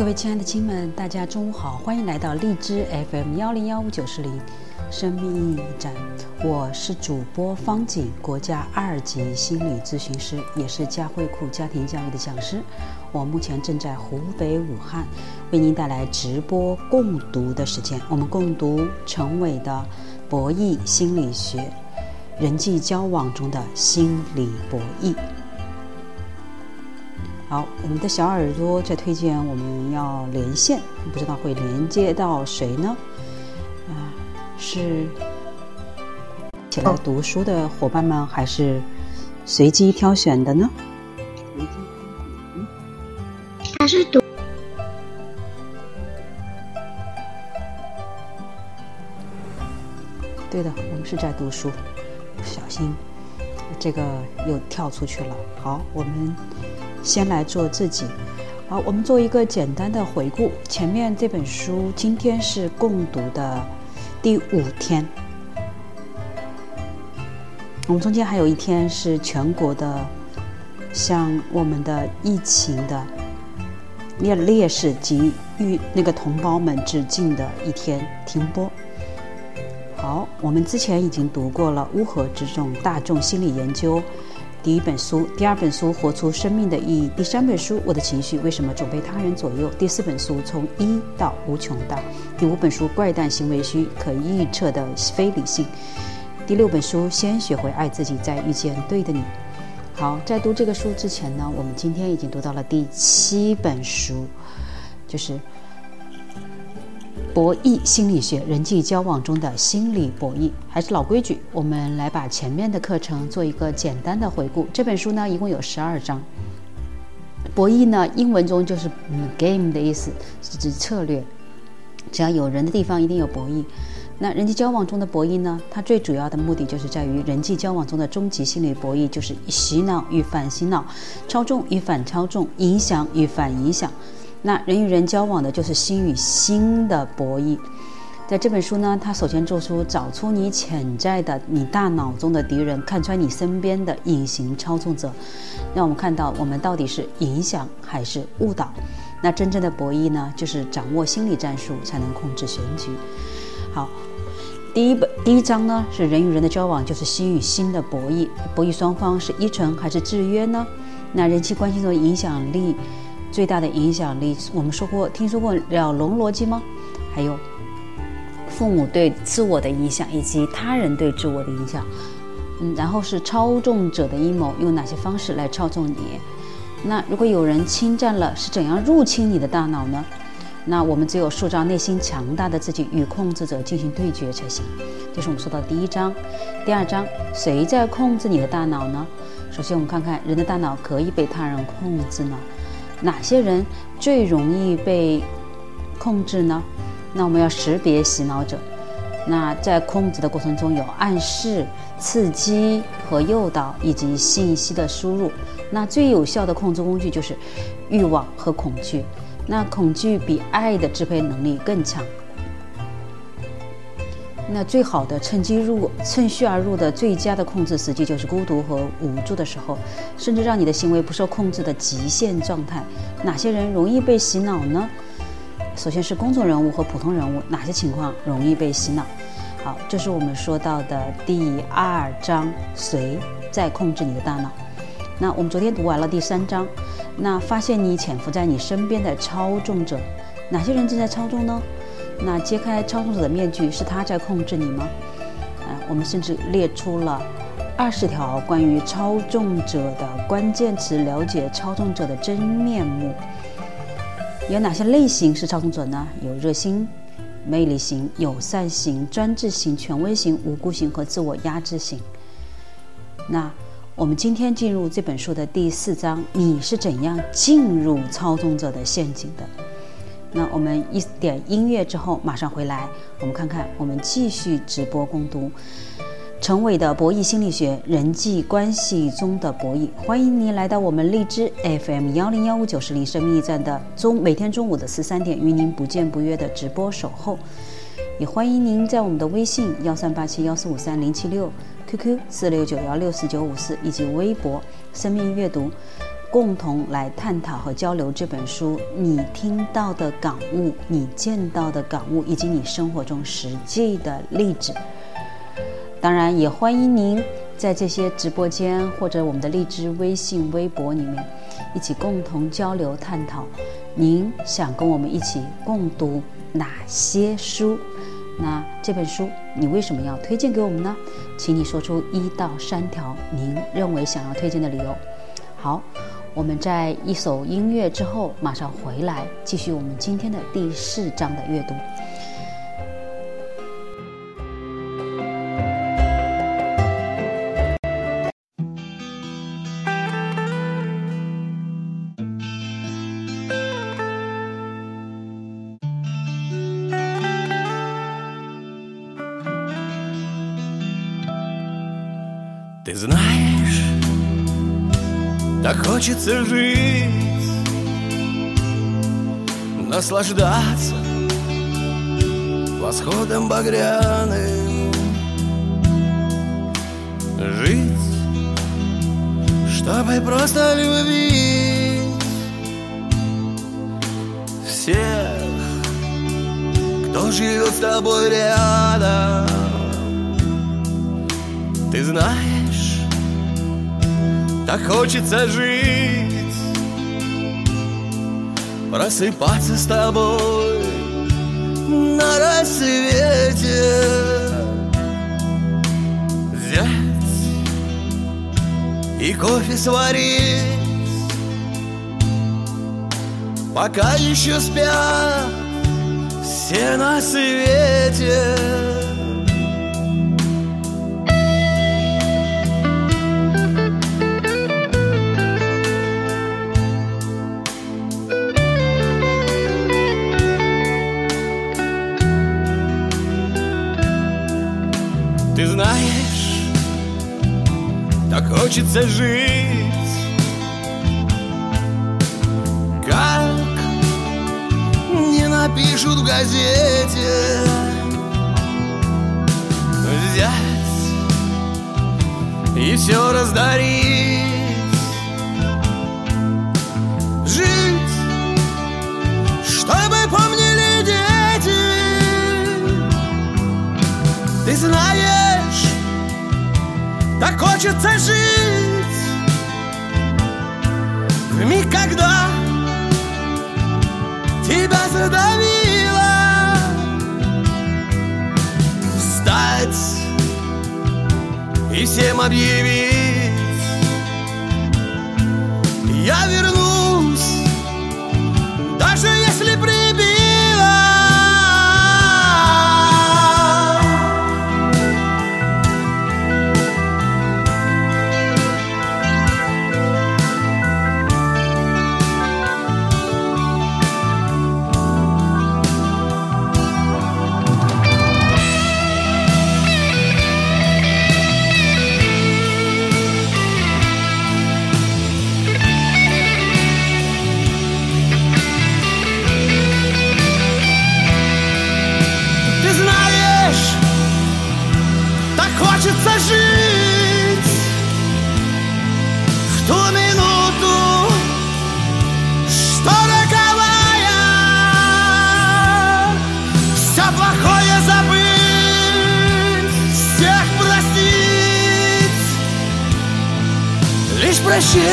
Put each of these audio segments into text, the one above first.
各位亲爱的亲们，大家中午好，欢迎来到荔枝 FM 幺零幺五九四零生命意义站，我是主播方景，国家二级心理咨询师，也是佳慧库家庭教育的讲师。我目前正在湖北武汉，为您带来直播共读的时间。我们共读陈伟的《博弈心理学》，人际交往中的心理博弈。好，我们的小耳朵在推荐我们要连线，不知道会连接到谁呢？啊，是起来读书的伙伴们，还是随机挑选的呢？他是读。对的，我们是在读书，不小心这个又跳出去了。好，我们。先来做自己，好，我们做一个简单的回顾。前面这本书今天是共读的第五天，我们中间还有一天是全国的向我们的疫情的烈烈士及遇那个同胞们致敬的一天停播。好，我们之前已经读过了《乌合之众：大众心理研究》。第一本书，第二本书《活出生命的意义》，第三本书《我的情绪为什么总被他人左右》，第四本书《从一到无穷大》，第五本书《怪诞行为需可预测的非理性》，第六本书《先学会爱自己，再遇见对的你》。好，在读这个书之前呢，我们今天已经读到了第七本书，就是。博弈心理学，人际交往中的心理博弈，还是老规矩，我们来把前面的课程做一个简单的回顾。这本书呢，一共有十二章。博弈呢，英文中就是嗯 game 的意思，是指策略。只要有人的地方，一定有博弈。那人际交往中的博弈呢，它最主要的目的就是在于人际交往中的终极心理博弈，就是洗脑与反洗脑，操纵与反操纵，影响与反影响。那人与人交往的就是心与心的博弈，在这本书呢，他首先做出找出你潜在的、你大脑中的敌人，看穿你身边的隐形操纵者，让我们看到我们到底是影响还是误导。那真正的博弈呢，就是掌握心理战术才能控制全局。好，第一本第一章呢是人与人的交往就是心与心的博弈，博弈双方是依存还是制约呢？那人际关系中的影响力。最大的影响力，我们说过，听说过了龙逻辑吗？还有父母对自我的影响，以及他人对自我的影响。嗯，然后是操纵者的阴谋，用哪些方式来操纵你？那如果有人侵占了，是怎样入侵你的大脑呢？那我们只有塑造内心强大的自己，与控制者进行对决才行。这是我们说到的第一章。第二章，谁在控制你的大脑呢？首先，我们看看人的大脑可以被他人控制呢？哪些人最容易被控制呢？那我们要识别洗脑者。那在控制的过程中，有暗示、刺激和诱导，以及信息的输入。那最有效的控制工具就是欲望和恐惧。那恐惧比爱的支配能力更强。那最好的趁机入、趁虚而入的最佳的控制时机，就是孤独和无助的时候，甚至让你的行为不受控制的极限状态。哪些人容易被洗脑呢？首先是公众人物和普通人物，哪些情况容易被洗脑？好，这是我们说到的第二章，谁在控制你的大脑？那我们昨天读完了第三章，那发现你潜伏在你身边的操纵者，哪些人正在操纵呢？那揭开操纵者的面具，是他在控制你吗？啊，我们甚至列出了二十条关于操纵者的关键词，了解操纵者的真面目。有哪些类型是操纵者呢？有热心、魅力型、友善型、专制型、权威型、无辜型和自我压制型。那我们今天进入这本书的第四章，你是怎样进入操纵者的陷阱的？那我们一点音乐之后马上回来，我们看看我们继续直播攻读陈伟的博弈心理学，人际关系中的博弈。欢迎您来到我们荔枝 FM 幺零幺五九十零生命驿站的中每天中午的十三点与您不见不约的直播守候，也欢迎您在我们的微信幺三八七幺四五三零七六 QQ 四六九幺六四九五四以及微博生命阅读。共同来探讨和交流这本书你听到的感悟、你见到的感悟，以及你生活中实际的例子。当然，也欢迎您在这些直播间或者我们的荔枝微信、微博里面一起共同交流探讨。您想跟我们一起共读哪些书？那这本书你为什么要推荐给我们呢？请你说出一到三条您认为想要推荐的理由。好，我们在一首音乐之后马上回来，继续我们今天的第四章的阅读。Хочется жить, наслаждаться восходом багряным, жить, чтобы просто любить всех, кто живет с тобой рядом. Ты знаешь, так хочется жить, просыпаться с тобой на рассвете, взять и кофе сварить, пока еще спят все на свете. Знаешь, так хочется жить, как не напишут в газете. Взять и все раздарить, хочется жить. В миг, когда тебя задавило. Встать и всем объявить. Я вернусь, даже если прибило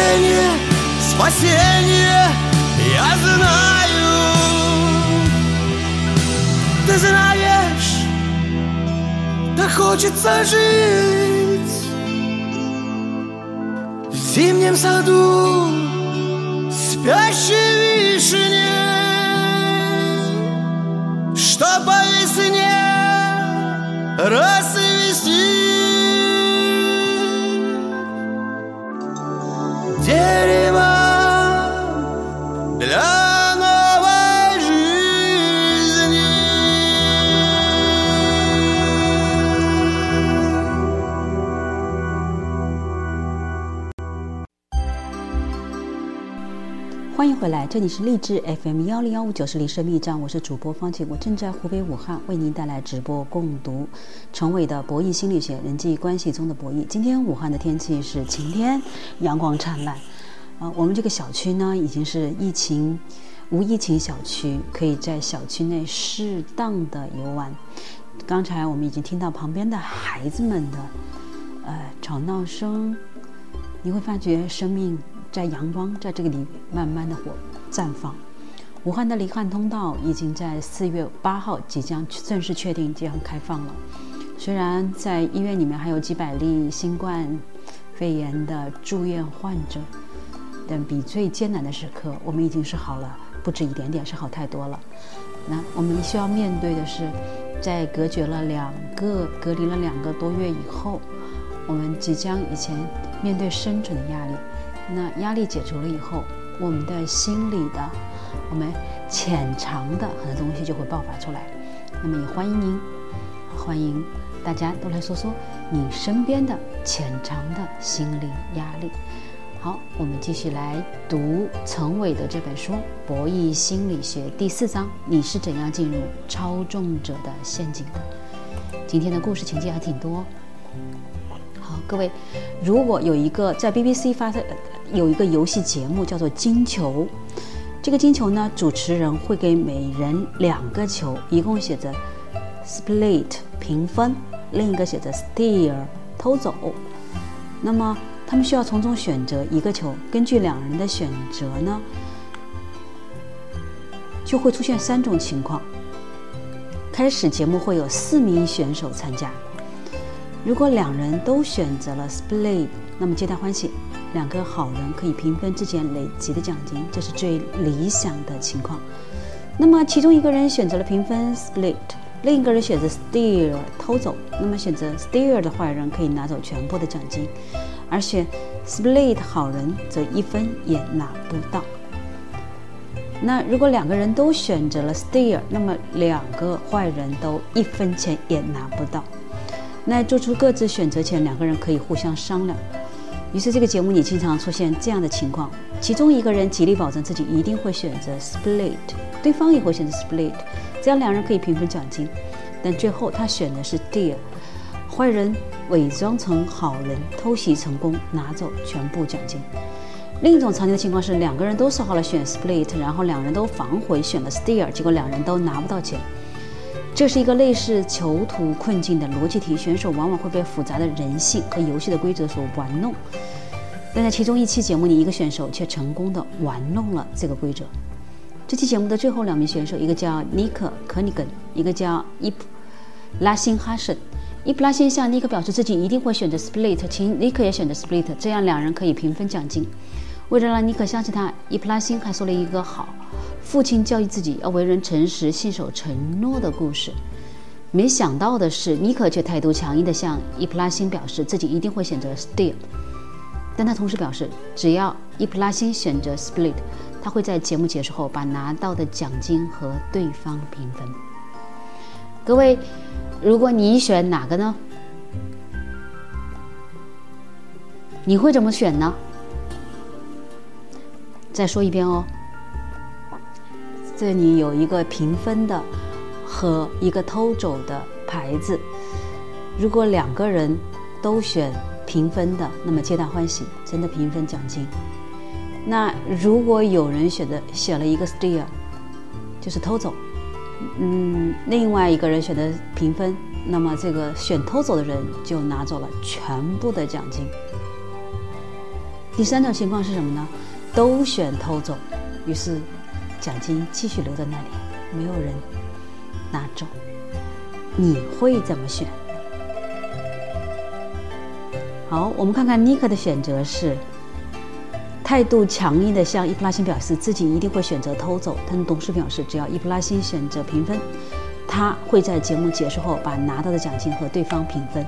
прощение, спасение, я знаю. Ты знаешь, так хочется жить В зимнем саду спящей вишне Что по весне расцвести 欢迎回来，这里是励志 FM 幺零幺五九四零生密站，我是主播方晴，我正在湖北武汉为您带来直播共读陈伟的《博弈心理学：人际关系中的博弈》。今天武汉的天气是晴天，阳光灿烂。啊，我们这个小区呢已经是疫情无疫情小区，可以在小区内适当的游玩。刚才我们已经听到旁边的孩子们的呃吵闹声，你会发觉生命在阳光在这个里慢慢的火绽放。武汉的离汉通道已经在四月八号即将正式确定将开放了。虽然在医院里面还有几百例新冠肺炎的住院患者，但比最艰难的时刻，我们已经是好了不止一点点，是好太多了。那我们需要面对的是，在隔绝了两个、隔离了两个多月以后，我们即将以前面对生存的压力。那压力解除了以后，我们的心理的、我们潜藏的很多东西就会爆发出来。那么也欢迎您，欢迎大家都来说说你身边的潜藏的心理压力。好，我们继续来读陈伟的这本书《博弈心理学》第四章：你是怎样进入操纵者的陷阱的？今天的故事情节还挺多。好，各位，如果有一个在 BBC 发的有一个游戏节目叫做金球，这个金球呢，主持人会给每人两个球，一共写着 split 平分，另一个写着 steal 偷走。那么他们需要从中选择一个球，根据两人的选择呢，就会出现三种情况。开始节目会有四名选手参加，如果两人都选择了 split，那么皆大欢喜，两个好人可以平分之前累积的奖金，这是最理想的情况。那么其中一个人选择了平分 split，另一个人选择 steal 偷走，那么选择 steal 的坏人可以拿走全部的奖金。而选 split 好人则一分也拿不到。那如果两个人都选择了 steal，那么两个坏人都一分钱也拿不到。那做出各自选择前，两个人可以互相商量。于是这个节目里经常出现这样的情况：其中一个人极力保证自己一定会选择 split，对方也会选择 split，这样两人可以平分奖金。但最后他选的是 steal，坏人。伪装成好人偷袭成功，拿走全部奖金。另一种常见的情况是，两个人都说好了选 split，然后两人都反悔选了 steal，结果两人都拿不到钱。这是一个类似囚徒困境的逻辑题，选手往往会被复杂的人性和游戏的规则所玩弄。但在其中一期节目里，一个选手却成功的玩弄了这个规则。这期节目的最后两名选手，一个叫尼克·科尼根，一个叫伊普拉辛哈什。伊普拉辛向尼克表示自己一定会选择 split，请尼克也选择 split，这样两人可以平分奖金。为了让尼克相信他，伊普拉辛还说了一个好父亲教育自己要为人诚实、信守承诺的故事。没想到的是，尼克却态度强硬地向伊普拉辛表示自己一定会选择 steal，但他同时表示，只要伊普拉辛选择 split，他会在节目结束后把拿到的奖金和对方平分。各位。如果你选哪个呢？你会怎么选呢？再说一遍哦。这里有一个平分的和一个偷走的牌子。如果两个人都选平分的，那么皆大欢喜，真的平分奖金。那如果有人选的选了一个 steal，就是偷走。嗯，另外一个人选择平分，那么这个选偷走的人就拿走了全部的奖金。第三种情况是什么呢？都选偷走，于是奖金继续留在那里，没有人拿走。你会怎么选？好，我们看看尼克的选择是。态度强硬的向伊普拉辛表示自己一定会选择偷走，他同时表示，只要伊普拉辛选择平分，他会在节目结束后把拿到的奖金和对方平分。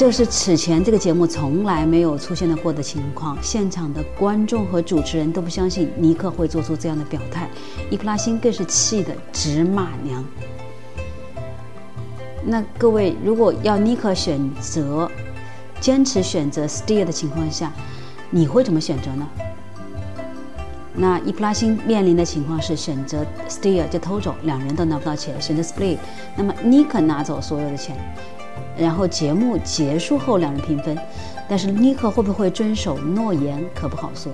这是此前这个节目从来没有出现过的情况，现场的观众和主持人都不相信尼克会做出这样的表态，伊普拉辛更是气得直骂娘。那各位，如果要尼克选择坚持选择 steal 的情况下，你会怎么选择呢？那伊普拉辛面临的情况是选择 steal 就偷走，两人都拿不到钱；选择 split，那么尼克拿走所有的钱。然后节目结束后两人平分，但是尼克会不会遵守诺言可不好说。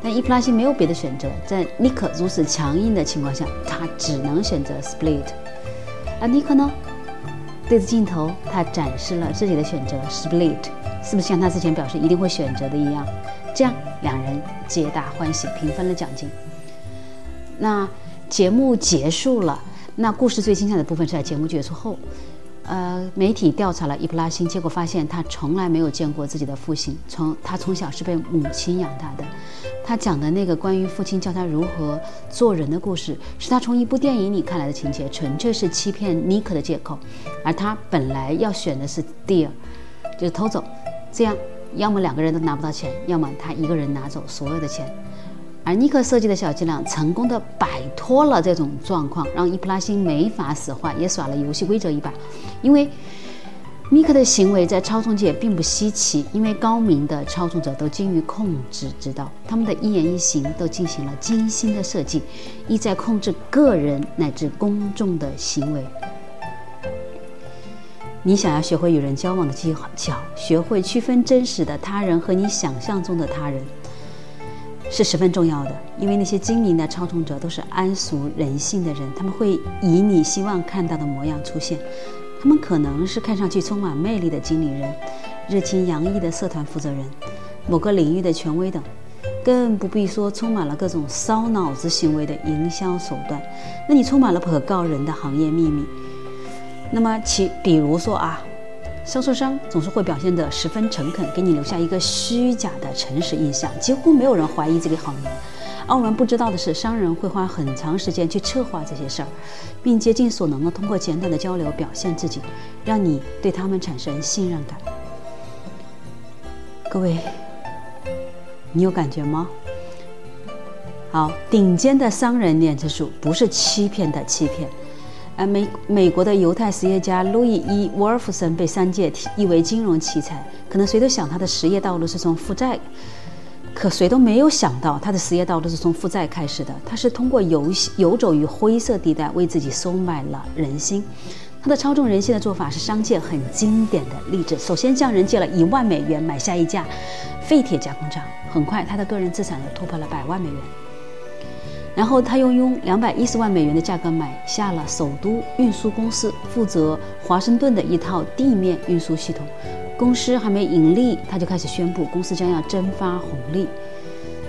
但伊普拉辛没有别的选择，在尼克如此强硬的情况下，他只能选择 split。而尼克呢，对着镜头，他展示了自己的选择 split，是不是像他之前表示一定会选择的一样？这样两人皆大欢喜，平分了奖金。那节目结束了，那故事最精彩的部分是在节目结束后。呃，媒体调查了伊普拉辛，结果发现他从来没有见过自己的父亲。从他从小是被母亲养大的。他讲的那个关于父亲教他如何做人的故事，是他从一部电影里看来的情节，纯粹是欺骗尼克的借口。而他本来要选的是 deal，就是偷走，这样要么两个人都拿不到钱，要么他一个人拿走所有的钱。而尼克设计的小伎俩成功的摆脱了这种状况，让伊普拉辛没法使坏，也耍了游戏规则一把。因为尼克的行为在操纵界并不稀奇，因为高明的操纵者都精于控制之道，他们的一言一行都进行了精心的设计，意在控制个人乃至公众的行为。你想要学会与人交往的技巧，学会区分真实的他人和你想象中的他人。是十分重要的，因为那些精明的操纵者都是谙俗人性的人，他们会以你希望看到的模样出现。他们可能是看上去充满魅力的经理人、热情洋溢的社团负责人、某个领域的权威等，更不必说充满了各种烧脑子行为的营销手段。那你充满了不可告人的行业秘密。那么其比如说啊。销售商总是会表现得十分诚恳，给你留下一个虚假的诚实印象，几乎没有人怀疑这个谎言。奥文不知道的是，商人会花很长时间去策划这些事儿，并竭尽所能地通过简短的交流表现自己，让你对他们产生信任感。各位，你有感觉吗？好，顶尖的商人脸子数不是欺骗的欺骗。而美美国的犹太实业家路易伊沃尔夫森被商界誉为金融奇才，可能谁都想他的实业道路是从负债，可谁都没有想到他的实业道路是从负债开始的。他是通过游游走于灰色地带，为自己收买了人心。他的操纵人心的做法是商界很经典的例子。首先向人借了一万美元买下一架废铁加工厂，很快他的个人资产就突破了百万美元。然后他又用两百一十万美元的价格买下了首都运输公司，负责华盛顿的一套地面运输系统。公司还没盈利，他就开始宣布公司将要蒸发红利。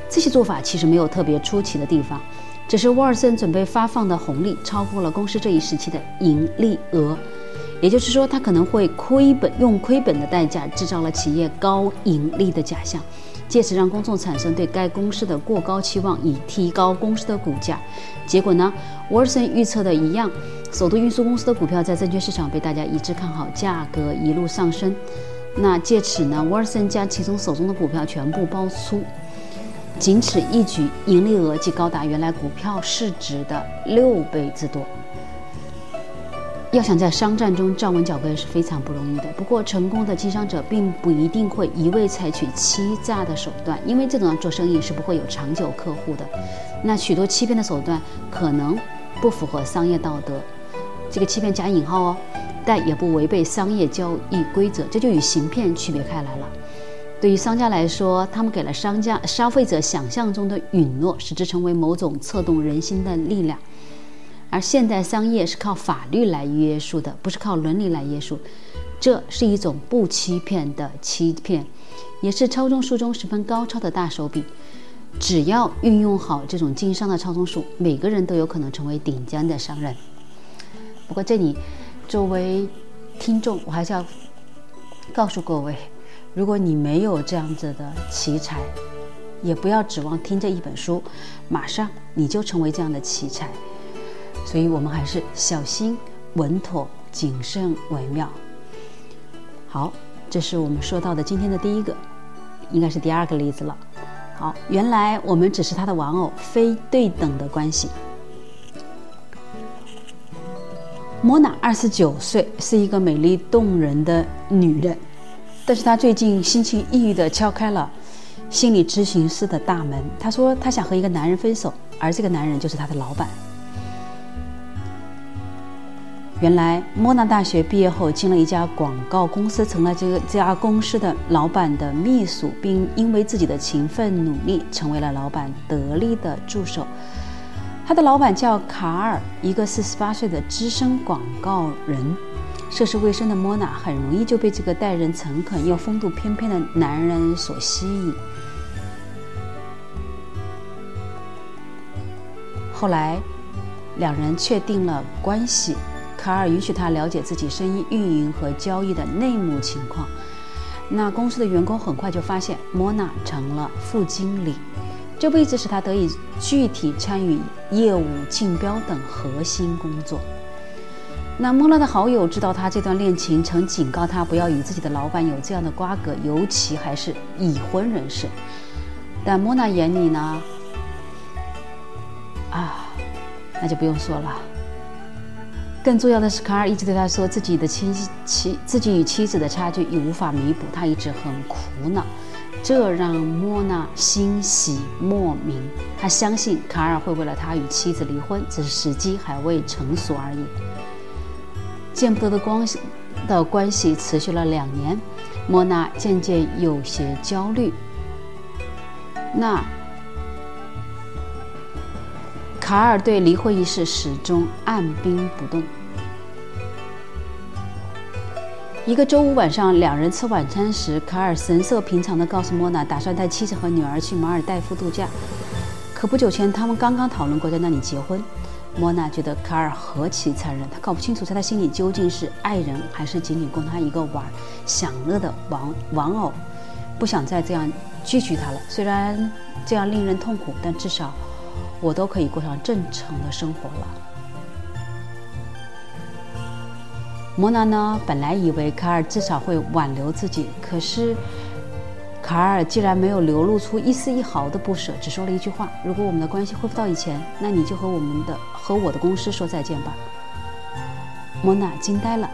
这些做法其实没有特别出奇的地方，只是沃尔森准备发放的红利超过了公司这一时期的盈利额，也就是说，他可能会亏本，用亏本的代价制造了企业高盈利的假象。借此让公众产生对该公司的过高期望，以提高公司的股价。结果呢，沃尔森预测的一样，首都运输公司的股票在证券市场被大家一致看好，价格一路上升。那借此呢，沃尔森将其中手中的股票全部抛出，仅此一举，盈利额即高达原来股票市值的六倍之多。要想在商战中站稳脚跟是非常不容易的。不过，成功的经商者并不一定会一味采取欺诈的手段，因为这种做生意是不会有长久客户的。那许多欺骗的手段可能不符合商业道德，这个欺骗加引号哦，但也不违背商业交易规则，这就与行骗区别开来了。对于商家来说，他们给了商家消费者想象中的允诺，使之成为某种策动人心的力量。而现代商业是靠法律来约束的，不是靠伦理来约束，这是一种不欺骗的欺骗，也是操纵术中十分高超的大手笔。只要运用好这种经商的操纵术，每个人都有可能成为顶尖的商人。不过这里，作为听众，我还是要告诉各位，如果你没有这样子的奇才，也不要指望听这一本书，马上你就成为这样的奇才。所以我们还是小心、稳妥、谨慎为妙。好，这是我们说到的今天的第一个，应该是第二个例子了。好，原来我们只是他的玩偶，非对等的关系。莫娜二十九岁，是一个美丽动人的女人，但是她最近心情抑郁的敲开了心理咨询师的大门。她说她想和一个男人分手，而这个男人就是她的老板。原来莫纳大学毕业后进了一家广告公司，成了这个这家公司的老板的秘书，并因为自己的勤奋努力，成为了老板得力的助手。他的老板叫卡尔，一个四十八岁的资深广告人。涉世未深的莫娜很容易就被这个待人诚恳又风度翩翩的男人所吸引。后来，两人确定了关系。卡尔允许他了解自己生意运营和交易的内幕情况。那公司的员工很快就发现，莫娜成了副经理，这位置使他得以具体参与业务竞标等核心工作。那莫娜的好友知道他这段恋情，曾警告他不要与自己的老板有这样的瓜葛，尤其还是已婚人士。但莫娜眼里呢，啊，那就不用说了。更重要的是，卡尔一直对他说，自己的妻妻自己与妻子的差距已无法弥补，他一直很苦恼，这让莫娜欣喜莫名。他相信卡尔会为了他与妻子离婚，只是时机还未成熟而已。见不得的光的关系持续了两年，莫娜渐渐有些焦虑。那。卡尔对离婚一事始终按兵不动。一个周五晚上，两人吃晚餐时，卡尔神色平常地告诉莫娜，打算带妻子和女儿去马尔代夫度假。可不久前，他们刚刚讨论过在那里结婚。莫娜觉得卡尔何其残忍，她搞不清楚在他心里究竟是爱人，还是仅仅供他一个玩享乐的玩玩偶，不想再这样拒绝他了。虽然这样令人痛苦，但至少。我都可以过上正常的生活了。莫娜呢？本来以为卡尔至少会挽留自己，可是卡尔竟然没有流露出一丝一毫的不舍，只说了一句话：“如果我们的关系恢复到以前，那你就和我们的和我的公司说再见吧。”莫娜惊呆了，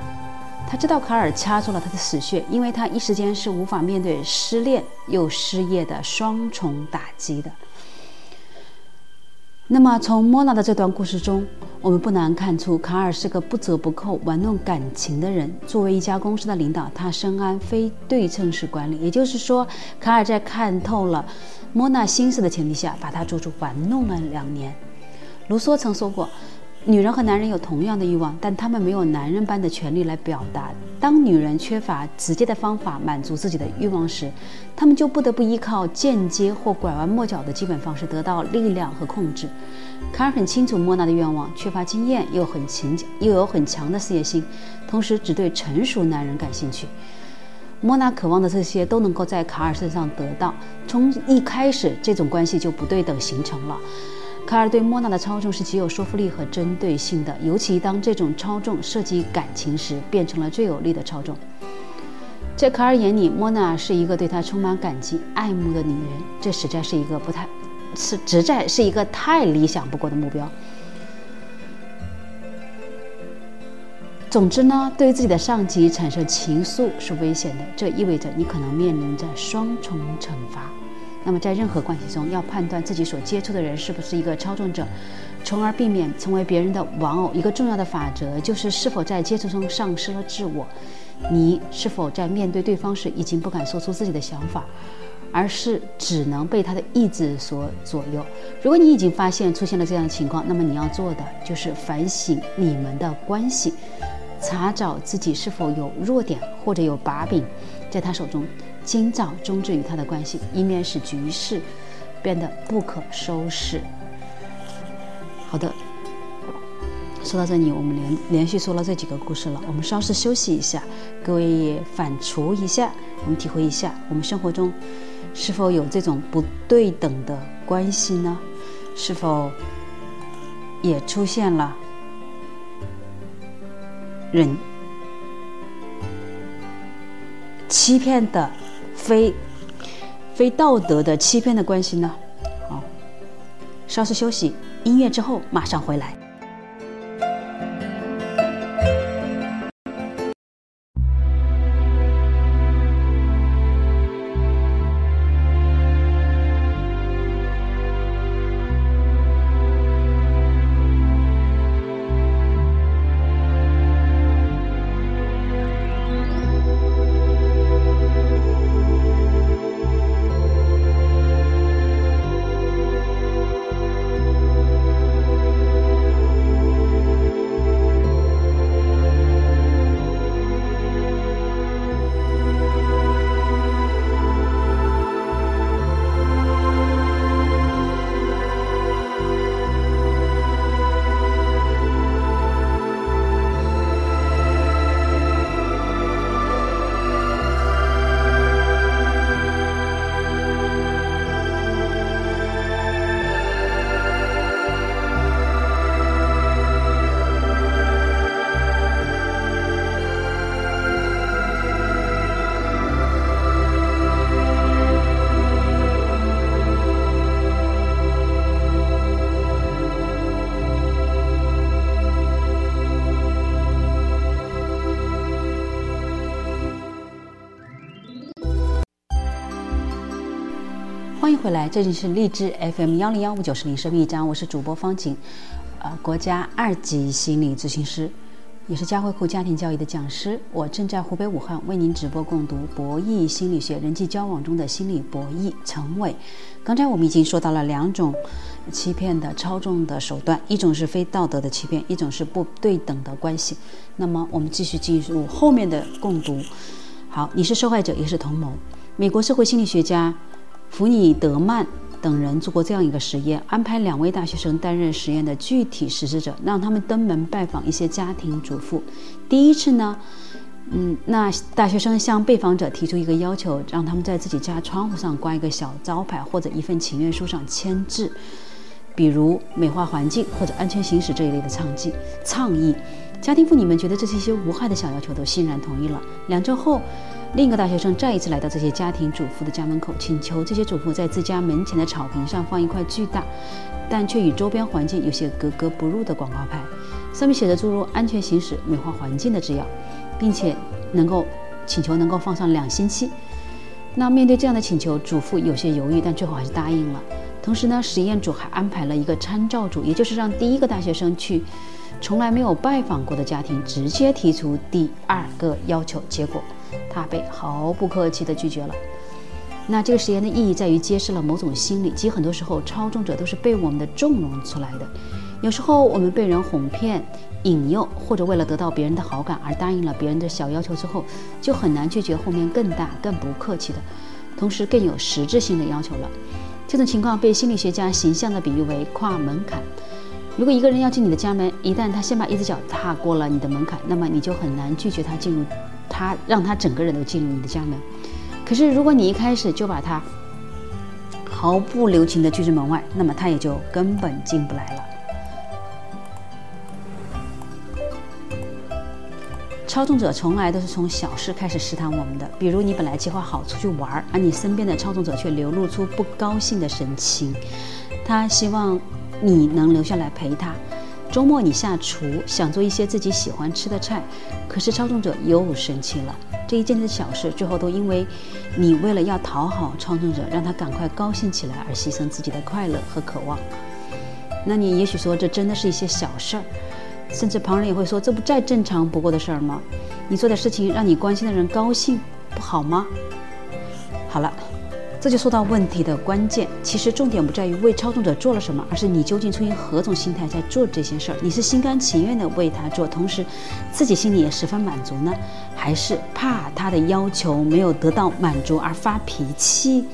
他知道卡尔掐住了他的死穴，因为他一时间是无法面对失恋又失业的双重打击的。那么，从莫娜的这段故事中，我们不难看出，卡尔是个不折不扣、玩弄感情的人。作为一家公司的领导，他深谙非对称式管理，也就是说，卡尔在看透了莫娜心思的前提下，把她足足玩弄了两年。卢梭曾说过。女人和男人有同样的欲望，但他们没有男人般的权利来表达。当女人缺乏直接的方法满足自己的欲望时，她们就不得不依靠间接或拐弯抹角的基本方式得到力量和控制。卡尔很清楚莫娜的愿望，缺乏经验又很勤又有很强的事业心，同时只对成熟男人感兴趣。莫娜渴望的这些都能够在卡尔身上得到，从一开始这种关系就不对等形成了。卡尔对莫娜的操纵是极有说服力和针对性的，尤其当这种操纵涉及感情时，变成了最有力的操纵。在卡尔眼里，莫娜是一个对他充满感激、爱慕的女人，这实在是一个不太，是实在是一个太理想不过的目标。总之呢，对自己的上级产生情愫是危险的，这意味着你可能面临着双重惩罚。那么，在任何关系中，要判断自己所接触的人是不是一个操纵者，从而避免成为别人的玩偶，一个重要的法则就是是否在接触中丧失了自我。你是否在面对对方时已经不敢说出自己的想法，而是只能被他的意志所左右？如果你已经发现出现了这样的情况，那么你要做的就是反省你们的关系，查找自己是否有弱点或者有把柄在他手中。尽早终止与他的关系，以免使局势变得不可收拾。好的，说到这里，我们连连续说了这几个故事了。我们稍事休息一下，各位也反刍一下，我们体会一下，我们生活中是否有这种不对等的关系呢？是否也出现了人欺骗的？非非道德的欺骗的关系呢？好，稍事休息，音乐之后马上回来。回来，这里是荔枝 FM 幺零幺五九十零生命驿站，我是主播方景，呃，国家二级心理咨询师，也是佳慧库家庭教育的讲师。我正在湖北武汉为您直播共读《博弈心理学：人际交往中的心理博弈》陈伟。刚才我们已经说到了两种欺骗的操纵的手段，一种是非道德的欺骗，一种是不对等的关系。那么我们继续进入后面的共读。好，你是受害者也是同谋。美国社会心理学家。弗里德曼等人做过这样一个实验，安排两位大学生担任实验的具体实施者，让他们登门拜访一些家庭主妇。第一次呢，嗯，那大学生向被访者提出一个要求，让他们在自己家窗户上挂一个小招牌或者一份请愿书上签字，比如美化环境或者安全行驶这一类的倡议。倡议，家庭妇女们觉得这是一些无害的小要求，都欣然同意了。两周后。另一个大学生再一次来到这些家庭主妇的家门口，请求这些主妇在自家门前的草坪上放一块巨大，但却与周边环境有些格格不入的广告牌，上面写着诸如“安全行驶”“美化环境”的字样，并且能够请求能够放上两星期。那面对这样的请求，主妇有些犹豫，但最后还是答应了。同时呢，实验组还安排了一个参照组，也就是让第一个大学生去从来没有拜访过的家庭，直接提出第二个要求，结果。他被毫不客气地拒绝了。那这个实验的意义在于揭示了某种心理，即很多时候操纵者都是被我们的纵容出来的。有时候我们被人哄骗、引诱，或者为了得到别人的好感而答应了别人的小要求之后，就很难拒绝后面更大、更不客气的，同时更有实质性的要求了。这种情况被心理学家形象地比喻为跨门槛。如果一个人要进你的家门，一旦他先把一只脚踏过了你的门槛，那么你就很难拒绝他进入。他让他整个人都进入你的家门，可是如果你一开始就把他毫不留情的拒之门外，那么他也就根本进不来了。操纵者从来都是从小事开始试探我们的，比如你本来计划好出去玩，而你身边的操纵者却流露出不高兴的神情，他希望你能留下来陪他。周末你下厨，想做一些自己喜欢吃的菜，可是操纵者又生气了。这一件件小事，最后都因为你为了要讨好操纵者，让他赶快高兴起来而牺牲自己的快乐和渴望。那你也许说这真的是一些小事儿，甚至旁人也会说这不再正常不过的事儿吗？你做的事情让你关心的人高兴，不好吗？好了。这就说到问题的关键。其实重点不在于为操纵者做了什么，而是你究竟出于何种心态在做这些事儿？你是心甘情愿的为他做，同时自己心里也十分满足呢，还是怕他的要求没有得到满足而发脾气？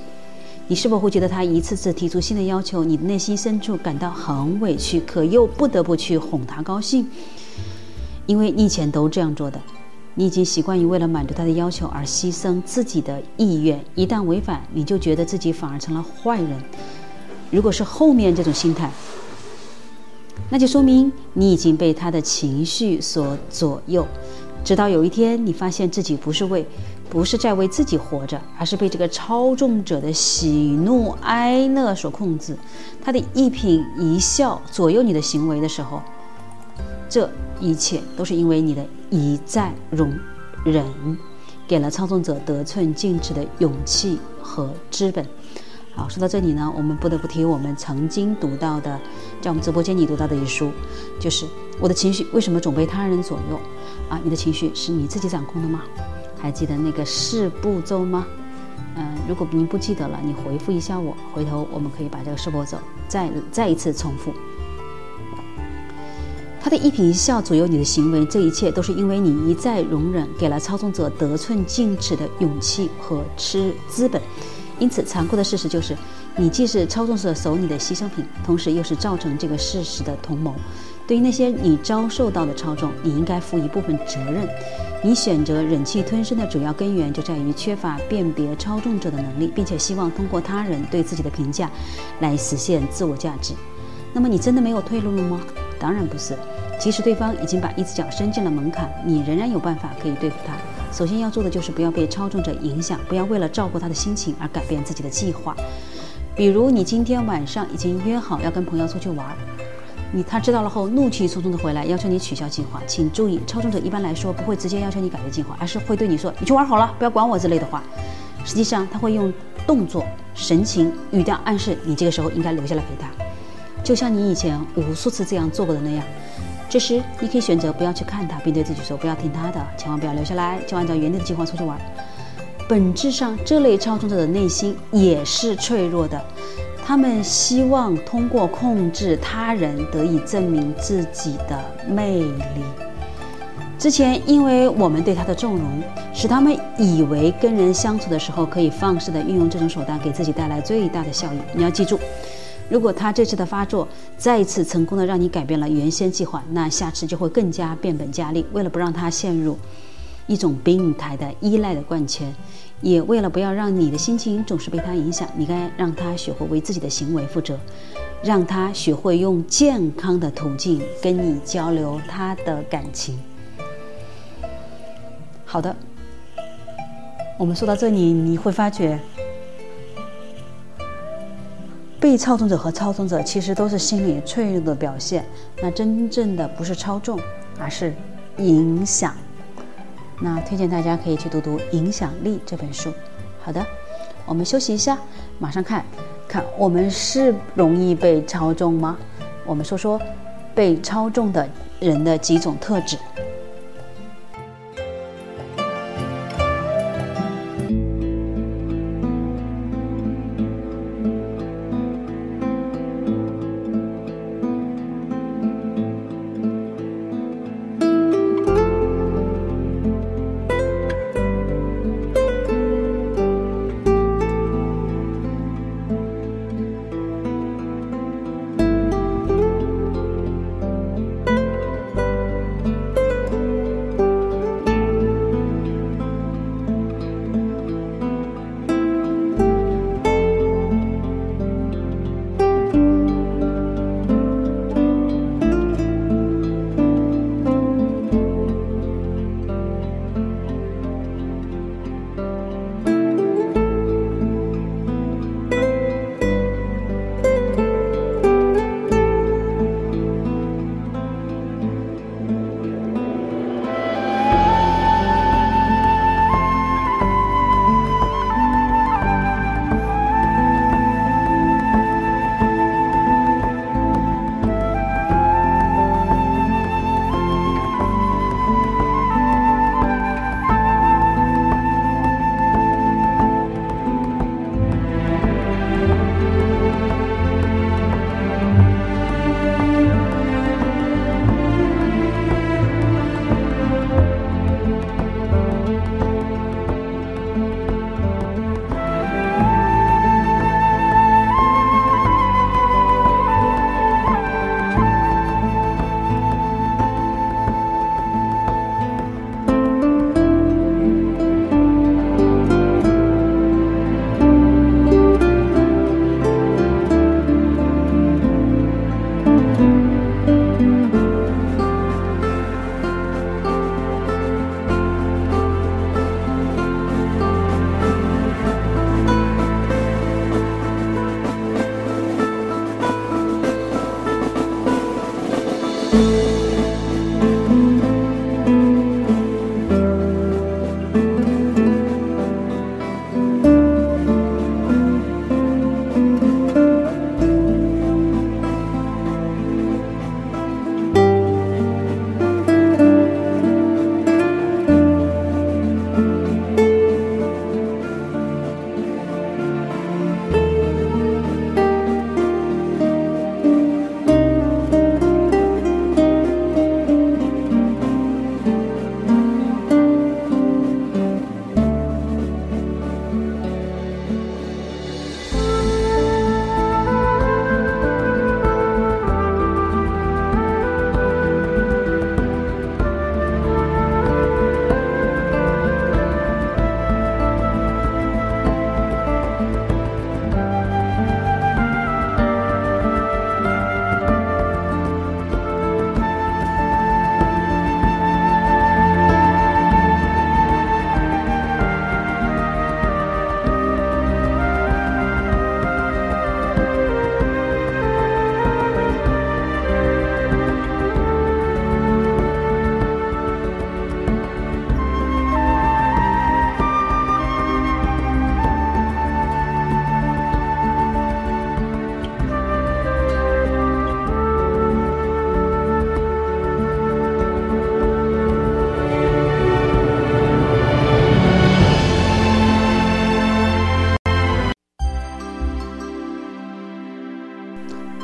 你是否会觉得他一次次提出新的要求，你的内心深处感到很委屈，可又不得不去哄他高兴？因为你以前都这样做的。你已经习惯于为了满足他的要求而牺牲自己的意愿，一旦违反，你就觉得自己反而成了坏人。如果是后面这种心态，那就说明你已经被他的情绪所左右，直到有一天你发现自己不是为，不是在为自己活着，而是被这个操纵者的喜怒哀乐所控制，他的一颦一笑左右你的行为的时候，这一切都是因为你的。一再容忍，给了操纵者得寸进尺的勇气和资本。好，说到这里呢，我们不得不提我们曾经读到的，在我们直播间里读到的一书，就是我的情绪为什么总被他人左右？啊，你的情绪是你自己掌控的吗？还记得那个四步骤吗？嗯，如果您不记得了，你回复一下我，回头我们可以把这个四步骤再再一次重复。他的一颦一笑左右你的行为，这一切都是因为你一再容忍，给了操纵者得寸进尺的勇气和吃资本。因此，残酷的事实就是，你既是操纵者手里的牺牲品，同时又是造成这个事实的同谋。对于那些你遭受到的操纵，你应该负一部分责任。你选择忍气吞声的主要根源就在于缺乏辨别操纵者的能力，并且希望通过他人对自己的评价来实现自我价值。那么，你真的没有退路了吗？当然不是，即使对方已经把一只脚伸进了门槛，你仍然有办法可以对付他。首先要做的就是不要被操纵者影响，不要为了照顾他的心情而改变自己的计划。比如你今天晚上已经约好要跟朋友出去玩，你他知道了后怒气冲冲的回来要求你取消计划。请注意，操纵者一般来说不会直接要求你改变计划，而是会对你说“你去玩好了，不要管我”之类的话。实际上他会用动作、神情、语调暗示你这个时候应该留下来陪他，就像你以前无数次这样做过的那样。这时你可以选择不要去看他，并对自己说不要听他的，千万不要留下来，就按照原定的计划出去玩。本质上，这类操纵者的内心也是脆弱的，他们希望通过控制他人得以证明自己的魅力。之前，因为我们对他的纵容，使他们以为跟人相处的时候可以放肆地运用这种手段，给自己带来最大的效益。你要记住，如果他这次的发作再一次成功的让你改变了原先计划，那下次就会更加变本加厉。为了不让他陷入一种病态的依赖的惯圈，也为了不要让你的心情总是被他影响，你该让他学会为自己的行为负责，让他学会用健康的途径跟你交流他的感情。好的，我们说到这里，你会发觉，被操纵者和操纵者其实都是心理脆弱的表现。那真正的不是操纵，而是影响。那推荐大家可以去读读《影响力》这本书。好的，我们休息一下，马上看看我们是容易被操纵吗？我们说说被操纵的人的几种特质。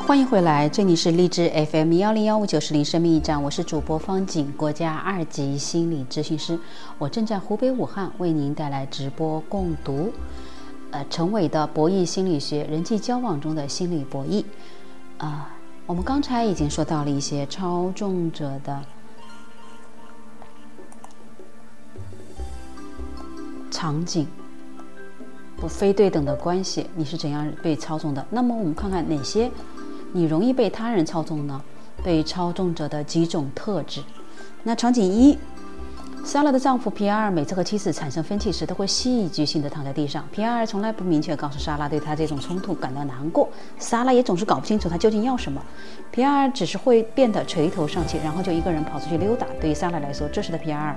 欢迎回来，这里是荔枝 FM 幺零幺五九十零生命驿站，我是主播方景，国家二级心理咨询师，我正在湖北武汉为您带来直播共读，呃，陈伟的博弈心理学，人际交往中的心理博弈，啊，我们刚才已经说到了一些操纵者的场景。不非对等的关系，你是怎样被操纵的？那么我们看看哪些你容易被他人操纵呢？被操纵者的几种特质。那场景一，莎拉的丈夫皮埃尔每次和妻子产生分歧时，都会戏剧性的躺在地上。皮埃尔从来不明确告诉莎拉对他这种冲突感到难过，莎拉也总是搞不清楚他究竟要什么。皮埃尔只是会变得垂头丧气，然后就一个人跑出去溜达。对于莎拉来说，这时的皮埃尔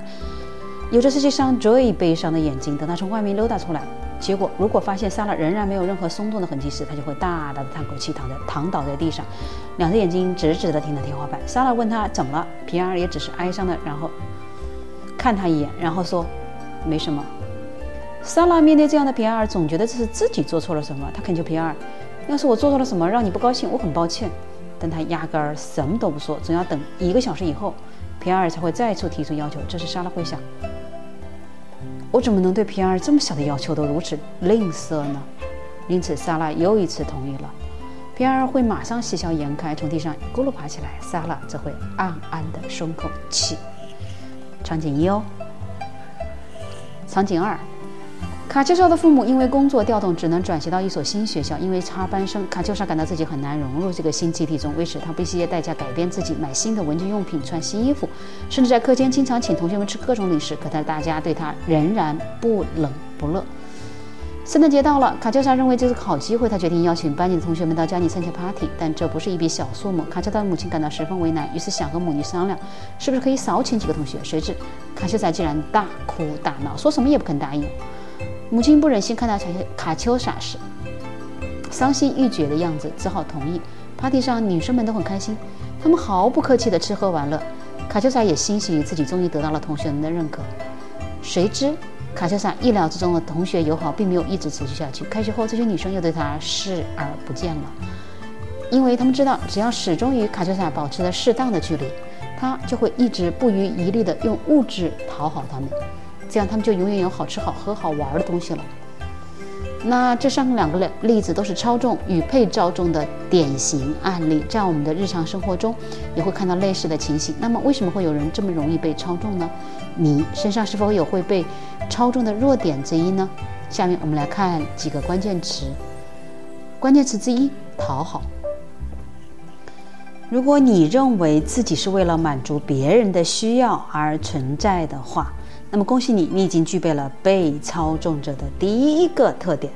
有着世界上最悲伤的眼睛。等他从外面溜达出来。结果，如果发现莎拉仍然没有任何松动的痕迹时，他就会大大的叹口气，躺在躺倒在地上，两只眼睛直直的盯着天花板。莎拉问他怎么了，皮埃尔也只是哀伤的，然后看他一眼，然后说没什么。莎拉面对这样的皮埃尔，总觉得这是自己做错了什么。他恳求皮埃尔，要是我做错了什么让你不高兴，我很抱歉。但他压根儿什么都不说，总要等一个小时以后，皮埃尔才会再次提出要求。这时莎拉会想。我怎么能对皮埃尔这么小的要求都如此吝啬呢？因此，萨拉又一次同意了。皮埃尔会马上喜笑颜开，从地上一咕噜爬起来，萨拉则会暗暗的松口气。场景一哦。场景二。卡秋莎的父母因为工作调动，只能转学到一所新学校。因为插班生，卡秋莎感到自己很难融入这个新集体中。为此，她不惜代价改变自己，买新的文具用品，穿新衣服，甚至在课间经常请同学们吃各种零食。可他大家对她仍然不冷不热。圣诞节到了，卡秋莎认为这是个好机会，她决定邀请班里的同学们到家里参加 party。但这不是一笔小数目，卡秋莎的母亲感到十分为难，于是想和母女商量，是不是可以少请几个同学。谁知卡秋莎竟然大哭大闹，说什么也不肯答应。母亲不忍心看到卡卡秋莎时伤心欲绝的样子，只好同意。party 上女生们都很开心，她们毫不客气地吃喝玩乐。卡秋莎也欣喜于自己终于得到了同学们的认可。谁知卡秋莎意料之中的同学友好并没有一直持续下去。开学后，这些女生又对她视而不见了，因为她们知道，只要始终与卡秋莎保持着适当的距离，她就会一直不遗余力地用物质讨好她们。这样他们就永远有好吃好喝好玩的东西了。那这上面两个例例子都是操纵与被操纵的典型案例，在我们的日常生活中也会看到类似的情形。那么为什么会有人这么容易被操纵呢？你身上是否有会被操纵的弱点之一呢？下面我们来看几个关键词。关键词之一：讨好。如果你认为自己是为了满足别人的需要而存在的话，那么恭喜你，你已经具备了被操纵者的第一个特点。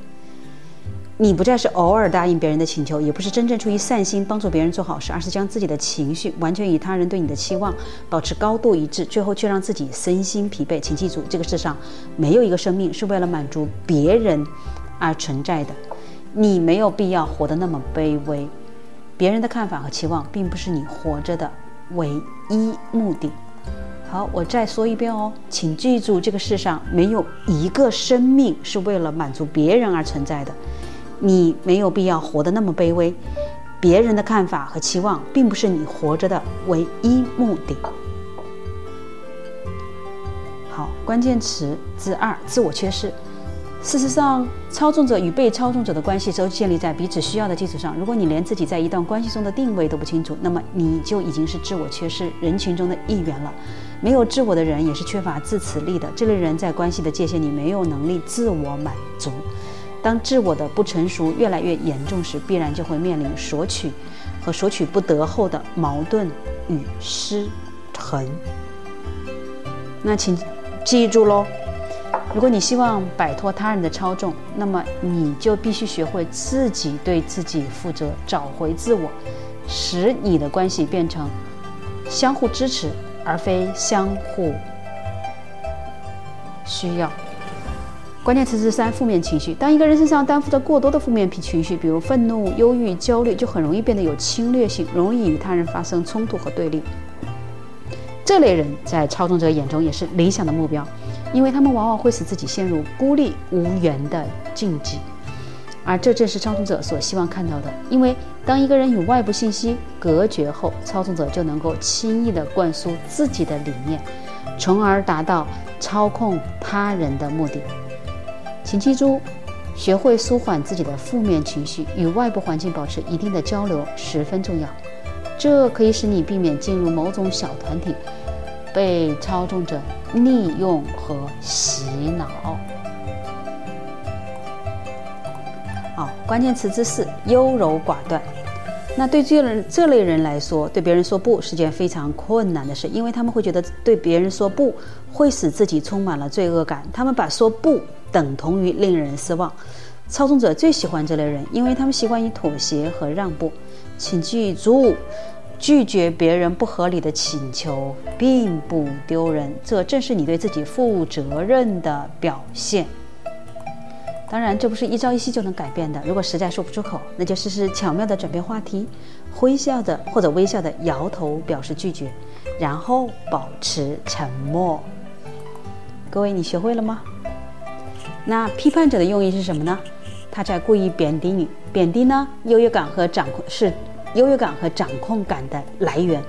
你不再是偶尔答应别人的请求，也不是真正出于善心帮助别人做好事，而是将自己的情绪完全与他人对你的期望保持高度一致，最后却让自己身心疲惫。请记住，这个世上没有一个生命是为了满足别人而存在的。你没有必要活得那么卑微。别人的看法和期望并不是你活着的唯一目的。好，我再说一遍哦，请记住，这个世上没有一个生命是为了满足别人而存在的。你没有必要活得那么卑微。别人的看法和期望并不是你活着的唯一目的。好，关键词之二：自我缺失。事实上，操纵者与被操纵者的关系都建立在彼此需要的基础上。如果你连自己在一段关系中的定位都不清楚，那么你就已经是自我缺失人群中的一员了。没有自我的人也是缺乏自持力的。这类人在关系的界限里没有能力自我满足。当自我的不成熟越来越严重时，必然就会面临索取和索取不得后的矛盾与失衡。那请记住喽。如果你希望摆脱他人的操纵，那么你就必须学会自己对自己负责，找回自我，使你的关系变成相互支持，而非相互需要。关键词是三：负面情绪。当一个人身上担负着过多的负面情绪，比如愤怒、忧郁、焦虑，就很容易变得有侵略性，容易与他人发生冲突和对立。这类人在操纵者眼中也是理想的目标。因为他们往往会使自己陷入孤立无援的境地。而这正是操纵者所希望看到的。因为当一个人与外部信息隔绝后，操纵者就能够轻易地灌输自己的理念，从而达到操控他人的目的。请记住，学会舒缓自己的负面情绪，与外部环境保持一定的交流十分重要。这可以使你避免进入某种小团体，被操纵者利用和洗脑。关键词之四：优柔寡断。那对这人这类人来说，对别人说不是件非常困难的事，因为他们会觉得对别人说不会使自己充满了罪恶感。他们把说不等同于令人失望。操纵者最喜欢这类人，因为他们习惯于妥协和让步。请记住，拒绝别人不合理的请求并不丢人，这正是你对自己负责任的表现。当然，这不是一朝一夕就能改变的。如果实在说不出口，那就试试巧妙地转变话题，微笑的或者微笑的摇头表示拒绝，然后保持沉默。各位，你学会了吗？那批判者的用意是什么呢？他在故意贬低你，贬低呢，优越感和掌控是优越感和掌控感的来源。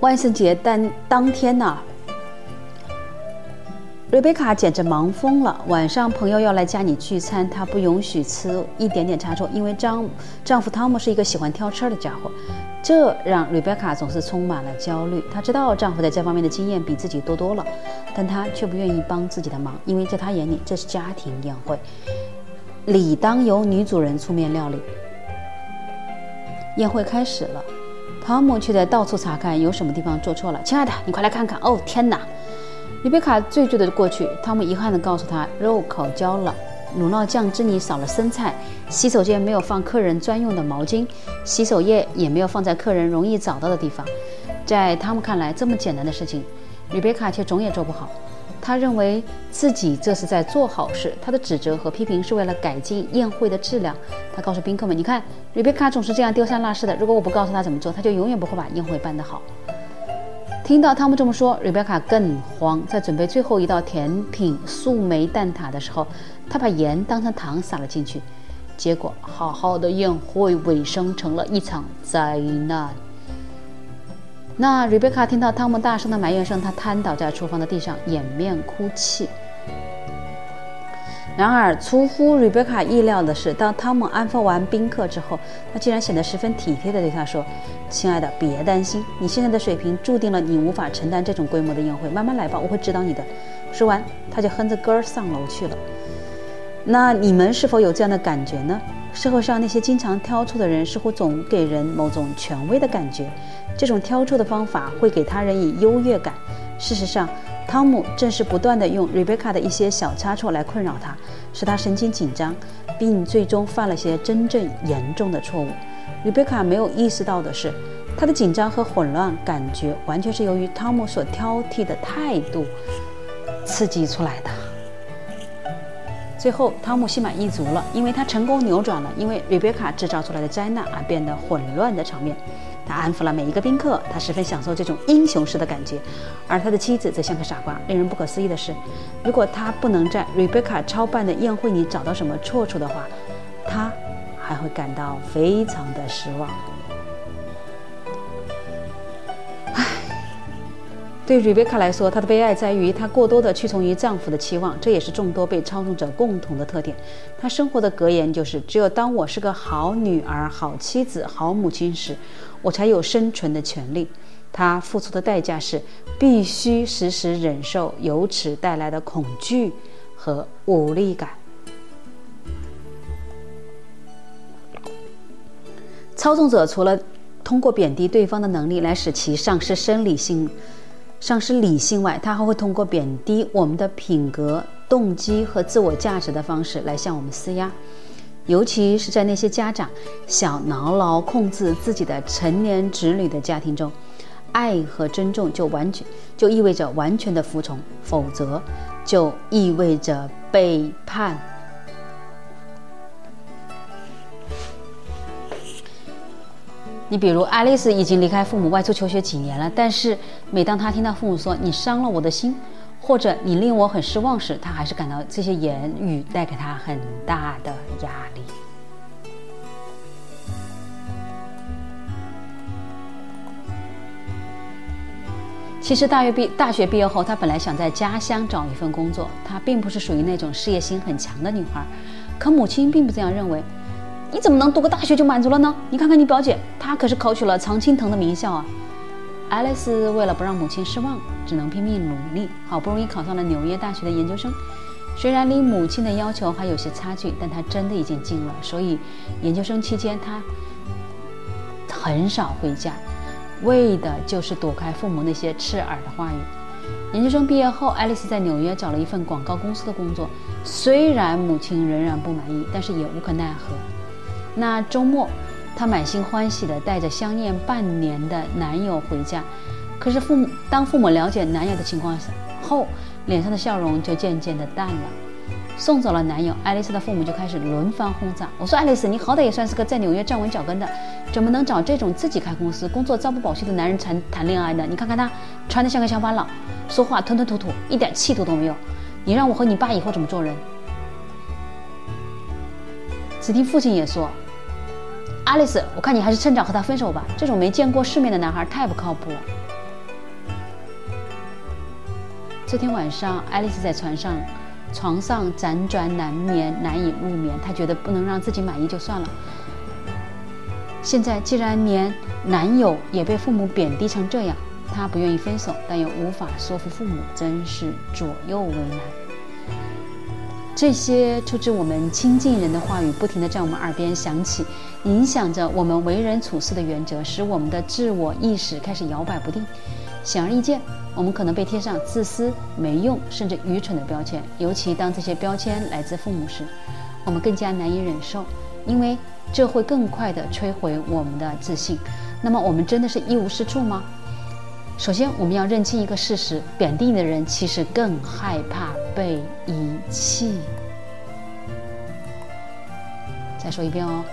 万圣节当当天呢？瑞贝卡简直忙疯了。晚上朋友要来家里聚餐，她不允许吃一点点差错，因为丈丈夫汤姆是一个喜欢挑刺儿的家伙，这让瑞贝卡总是充满了焦虑。她知道丈夫在这方面的经验比自己多多了，但她却不愿意帮自己的忙，因为在她眼里这是家庭宴会，理当由女主人出面料理。宴会开始了，汤姆却在到处查看有什么地方做错了。亲爱的，你快来看看！哦，天哪！丽贝卡醉醉的过去，汤姆遗憾地告诉她：“肉烤焦了，乳酪酱汁里少了生菜，洗手间没有放客人专用的毛巾，洗手液也没有放在客人容易找到的地方。”在汤姆看来，这么简单的事情，丽贝卡却总也做不好。他认为自己这是在做好事，他的指责和批评是为了改进宴会的质量。他告诉宾客们：“你看，丽贝卡总是这样丢三落四的。如果我不告诉他怎么做，他就永远不会把宴会办得好。”听到汤姆这么说，瑞贝卡更慌。在准备最后一道甜品树莓蛋挞的时候，她把盐当成糖撒了进去，结果好好的宴会尾声成了一场灾难。那瑞贝卡听到汤姆大声的埋怨声，她瘫倒在厨房的地上，掩面哭泣。然而，出乎瑞贝卡意料的是，当汤姆安抚完宾客之后，他竟然显得十分体贴地对他说：“亲爱的，别担心，你现在的水平注定了你无法承担这种规模的宴会。慢慢来吧，我会指导你的。”说完，他就哼着歌儿上楼去了。那你们是否有这样的感觉呢？社会上那些经常挑错的人，似乎总给人某种权威的感觉。这种挑错的方法会给他人以优越感。事实上，汤姆正是不断地用瑞贝卡的一些小差错来困扰他，使他神经紧张，并最终犯了些真正严重的错误。瑞贝卡没有意识到的是，他的紧张和混乱感觉完全是由于汤姆所挑剔的态度刺激出来的。最后，汤姆心满意足了，因为他成功扭转了因为瑞贝卡制造出来的灾难而变得混乱的场面。他安抚了每一个宾客，他十分享受这种英雄式的感觉，而他的妻子则像个傻瓜。令人不可思议的是，如果他不能在 Rebecca 操办的宴会里找到什么错处的话，他还会感到非常的失望。对 Rebecca 来说，她的悲哀在于她过多的屈从于丈夫的期望，这也是众多被操纵者共同的特点。她生活的格言就是：只有当我是个好女儿、好妻子、好母亲时。我才有生存的权利。她付出的代价是必须时时忍受由此带来的恐惧和无力感。操纵者除了通过贬低对方的能力来使其丧失生理性、丧失理性外，他还会通过贬低我们的品格、动机和自我价值的方式来向我们施压。尤其是在那些家长想牢牢控制自己的成年子女的家庭中，爱和尊重就完全就意味着完全的服从，否则就意味着背叛。你比如，爱丽丝已经离开父母外出求学几年了，但是每当她听到父母说“你伤了我的心”，或者你令我很失望时，她还是感到这些言语带给她很大的压力。其实大学毕大学毕业后，她本来想在家乡找一份工作。她并不是属于那种事业心很强的女孩，可母亲并不这样认为。你怎么能读个大学就满足了呢？你看看你表姐，她可是考取了常青藤的名校啊。爱丽丝为了不让母亲失望，只能拼命努力，好不容易考上了纽约大学的研究生。虽然离母亲的要求还有些差距，但她真的已经进了。所以研究生期间，她很少回家。为的就是躲开父母那些刺耳的话语。研究生毕业后，爱丽丝在纽约找了一份广告公司的工作。虽然母亲仍然不满意，但是也无可奈何。那周末，她满心欢喜地带着相恋半年的男友回家。可是父母当父母了解男友的情况后，脸上的笑容就渐渐的淡了。送走了男友，爱丽丝的父母就开始轮番轰炸。我说：“爱丽丝，你好歹也算是个在纽约站稳脚跟的，怎么能找这种自己开公司、工作朝不保夕的男人谈谈恋爱呢？你看看他，穿得像个乡巴佬，说话吞吞吐吐，一点气度都没有。你让我和你爸以后怎么做人？”只听父亲也说：“爱丽丝，我看你还是趁早和他分手吧。这种没见过世面的男孩太不靠谱了。”这天晚上，爱丽丝在船上。床上辗转难眠，难以入眠。她觉得不能让自己满意就算了。现在既然连男友也被父母贬低成这样，她不愿意分手，但又无法说服父母，真是左右为难。这些出自我们亲近人的话语，不停地在我们耳边响起，影响着我们为人处事的原则，使我们的自我意识开始摇摆不定。显而易见。我们可能被贴上自私、没用甚至愚蠢的标签，尤其当这些标签来自父母时，我们更加难以忍受，因为这会更快地摧毁我们的自信。那么，我们真的是一无是处吗？首先，我们要认清一个事实：贬低你的人其实更害怕被遗弃。再说一遍哦，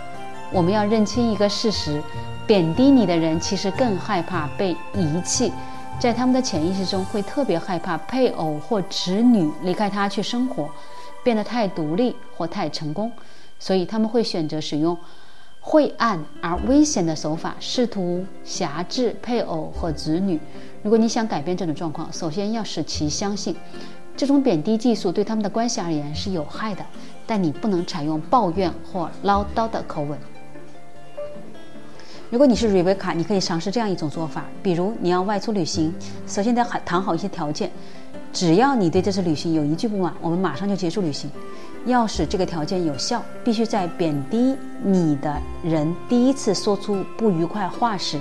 我们要认清一个事实：贬低你的人其实更害怕被遗弃。在他们的潜意识中，会特别害怕配偶或子女离开他去生活，变得太独立或太成功，所以他们会选择使用晦暗而危险的手法，试图辖制配偶和子女。如果你想改变这种状况，首先要使其相信，这种贬低技术对他们的关系而言是有害的，但你不能采用抱怨或唠叨的口吻。如果你是瑞贝卡，你可以尝试这样一种做法：比如你要外出旅行，首先得谈谈好一些条件。只要你对这次旅行有一句不满，我们马上就结束旅行。要使这个条件有效，必须在贬低你的人第一次说出不愉快话时，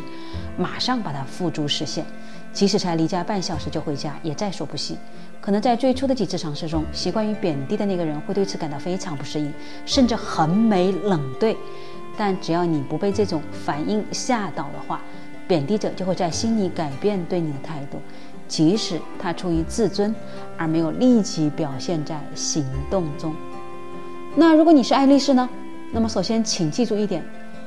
马上把它付诸实现。即使才离家半小时就回家，也在所不惜。可能在最初的几次尝试中，习惯于贬低的那个人会对此感到非常不适应，甚至横眉冷对。但只要你不被这种反应吓倒的话，贬低者就会在心里改变对你的态度，即使他出于自尊而没有立即表现在行动中。那如果你是爱丽丝呢？那么首先请记住一点，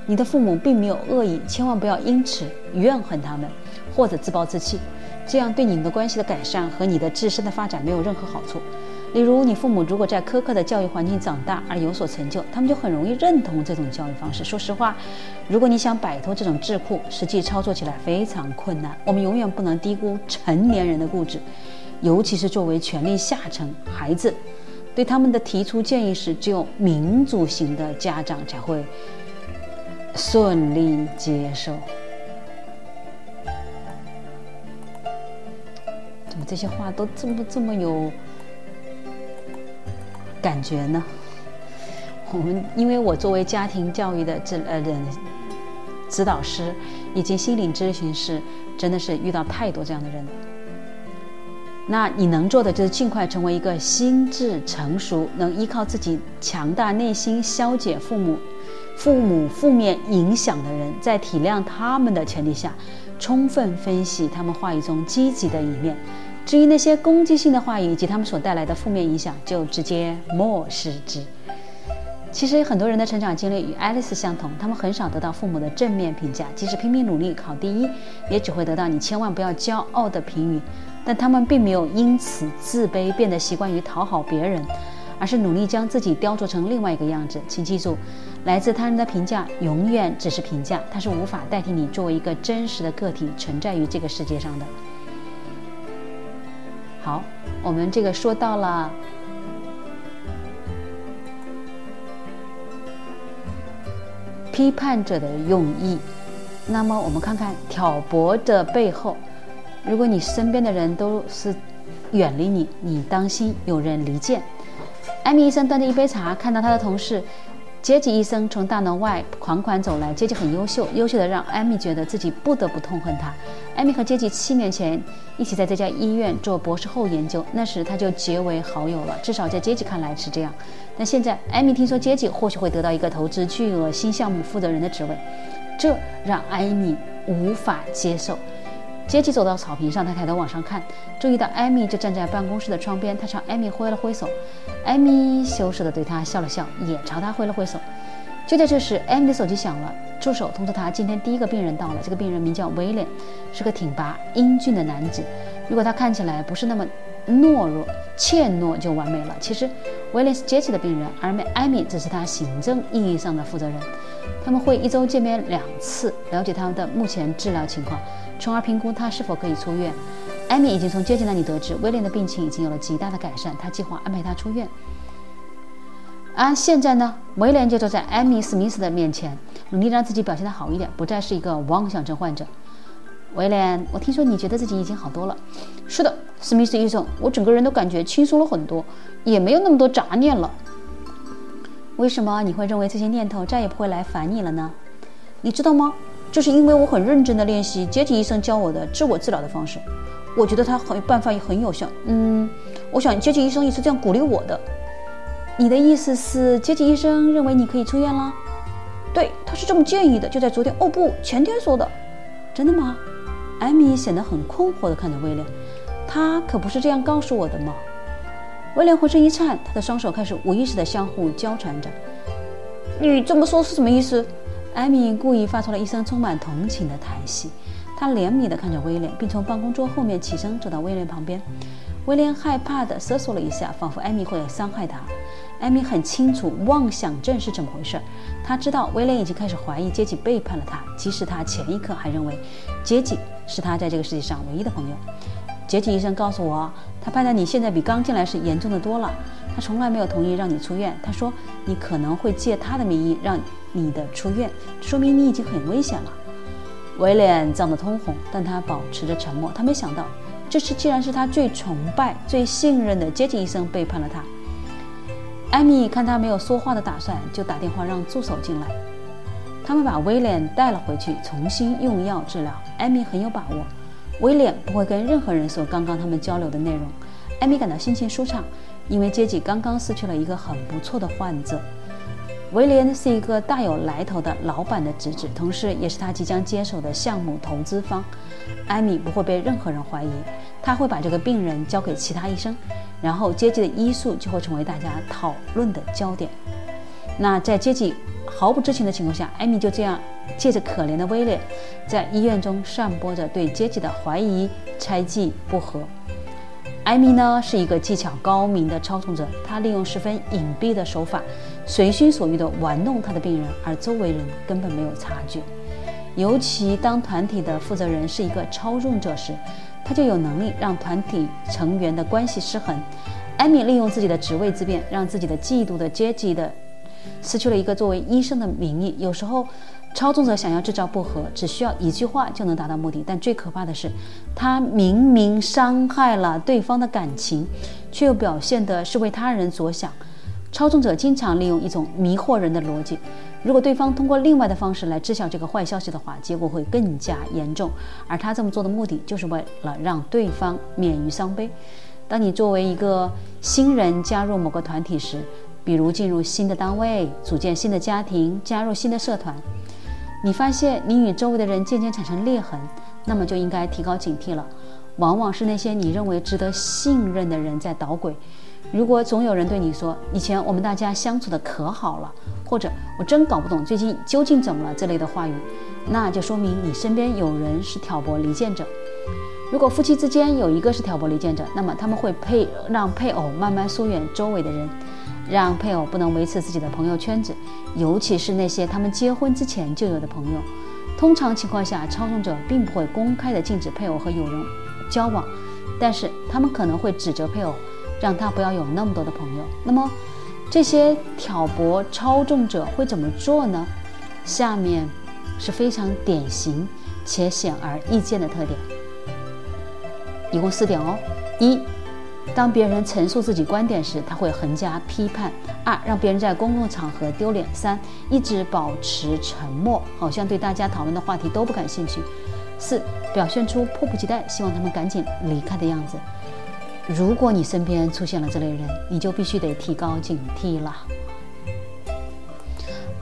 你的父母并没有恶意，千万不要因此怨恨他们或者自暴自弃，这样对你们的关系的改善和你的自身的发展没有任何好处。例如，你父母如果在苛刻的教育环境长大而有所成就，他们就很容易认同这种教育方式。说实话，如果你想摆脱这种桎梏，实际操作起来非常困难。我们永远不能低估成年人的固执，尤其是作为权力下层孩子，对他们的提出建议时，只有民主型的家长才会顺利接受。怎么这些话都这么这么有？感觉呢？我们因为我作为家庭教育的这呃人指导师以及心理咨询师，真的是遇到太多这样的人。那你能做的就是尽快成为一个心智成熟、能依靠自己强大内心消解父母父母负面影响的人，在体谅他们的前提下，充分分析他们话语中积极的一面。至于那些攻击性的话语以及他们所带来的负面影响，就直接漠视之。其实很多人的成长经历与爱丽丝相同，他们很少得到父母的正面评价，即使拼命努力考第一，也只会得到“你千万不要骄傲”的评语。但他们并没有因此自卑，变得习惯于讨好别人，而是努力将自己雕琢成另外一个样子。请记住，来自他人的评价永远只是评价，它是无法代替你作为一个真实的个体存在于这个世界上的。好，我们这个说到了。批判者的用意，那么我们看看挑拨的背后。如果你身边的人都是远离你，你当心有人离间。艾米医生端着一杯茶，看到他的同事杰吉医生从大门外款款走来。杰吉很优秀，优秀的让艾米觉得自己不得不痛恨他。艾米和杰吉七年前一起在这家医院做博士后研究，那时他就结为好友了，至少在杰吉看来是这样。但现在，艾米听说杰吉或许会得到一个投资巨额新项目负责人的职位，这让艾米无法接受。杰吉走到草坪上，他抬头往上看，注意到艾米就站在办公室的窗边，他朝艾米挥了挥手。艾米羞涩地对他笑了笑，也朝他挥了挥手。就在这时，艾米的手机响了，助手通知他今天第一个病人到了。这个病人名叫威廉，是个挺拔英俊的男子。如果他看起来不是那么……懦弱、怯懦就完美了。其实，威廉是杰奇的病人，而艾米只是他行政意义上的负责人。他们会一周见面两次，了解他的目前治疗情况，从而评估他是否可以出院。艾米已经从杰奇那里得知，威廉的病情已经有了极大的改善，他计划安排他出院。而现在呢，威廉就坐在艾米·史密斯的面前，努力让自己表现得好一点，不再是一个妄想症患者。威廉，我听说你觉得自己已经好多了。是的，史密斯医生，我整个人都感觉轻松了很多，也没有那么多杂念了。为什么你会认为这些念头再也不会来烦你了呢？你知道吗？就是因为我很认真地练习杰体医生教我的自我治疗的方式。我觉得他很办法也很有效。嗯，我想杰体医生也是这样鼓励我的。你的意思是杰体医生认为你可以出院了？对，他是这么建议的，就在昨天。哦不，前天说的。真的吗？艾米显得很困惑地看着威廉，他可不是这样告诉我的吗？威廉浑身一颤，他的双手开始无意识地相互交缠着。你这么说是什么意思？艾米故意发出了一声充满同情的叹息，他怜悯地看着威廉，并从办公桌后面起身走到威廉旁边。威廉害怕地瑟缩了一下，仿佛艾米会伤害他。艾米很清楚妄想症是怎么回事，他知道威廉已经开始怀疑杰吉背叛了他，即使他前一刻还认为杰吉是他在这个世界上唯一的朋友。杰吉医生告诉我，他判断你现在比刚进来时严重的多了。他从来没有同意让你出院，他说你可能会借他的名义让你的出院，说明你已经很危险了。威廉涨得通红，但他保持着沉默。他没想到，这次竟然是他最崇拜、最信任的杰吉医生背叛了他。艾米看他没有说话的打算，就打电话让助手进来。他们把威廉带了回去，重新用药治疗。艾米很有把握，威廉不会跟任何人说刚刚他们交流的内容。艾米感到心情舒畅，因为杰吉刚刚失去了一个很不错的患者。威廉是一个大有来头的老板的侄子，同时也是他即将接手的项目投资方。艾米不会被任何人怀疑，他会把这个病人交给其他医生。然后，阶级的医术就会成为大家讨论的焦点。那在阶级毫不知情的情况下，艾米就这样借着可怜的威廉，在医院中散播着对阶级的怀疑、猜忌、不和。艾米呢，是一个技巧高明的操纵者，他利用十分隐蔽的手法，随心所欲地玩弄他的病人，而周围人根本没有察觉。尤其当团体的负责人是一个操纵者时。他就有能力让团体成员的关系失衡。艾米利用自己的职位之便，让自己的嫉妒的阶级的失去了一个作为医生的名义。有时候，操纵者想要制造不和，只需要一句话就能达到目的。但最可怕的是，他明明伤害了对方的感情，却又表现的是为他人着想。操纵者经常利用一种迷惑人的逻辑。如果对方通过另外的方式来知晓这个坏消息的话，结果会更加严重。而他这么做的目的，就是为了让对方免于伤悲。当你作为一个新人加入某个团体时，比如进入新的单位、组建新的家庭、加入新的社团，你发现你与周围的人渐渐产生裂痕，那么就应该提高警惕了。往往是那些你认为值得信任的人在捣鬼。如果总有人对你说“以前我们大家相处的可好了”，或者“我真搞不懂最近究竟怎么了”这类的话语，那就说明你身边有人是挑拨离间者。如果夫妻之间有一个是挑拨离间者，那么他们会配让配偶慢慢疏远周围的人，让配偶不能维持自己的朋友圈子，尤其是那些他们结婚之前就有的朋友。通常情况下，操纵者并不会公开的禁止配偶和友人交往，但是他们可能会指责配偶，让他不要有那么多的朋友。那么，这些挑拨操纵者会怎么做呢？下面是非常典型且显而易见的特点，一共四点哦。一当别人陈述自己观点时，他会横加批判；二，让别人在公共场合丢脸；三，一直保持沉默，好像对大家讨论的话题都不感兴趣；四，表现出迫不及待，希望他们赶紧离开的样子。如果你身边出现了这类人，你就必须得提高警惕了。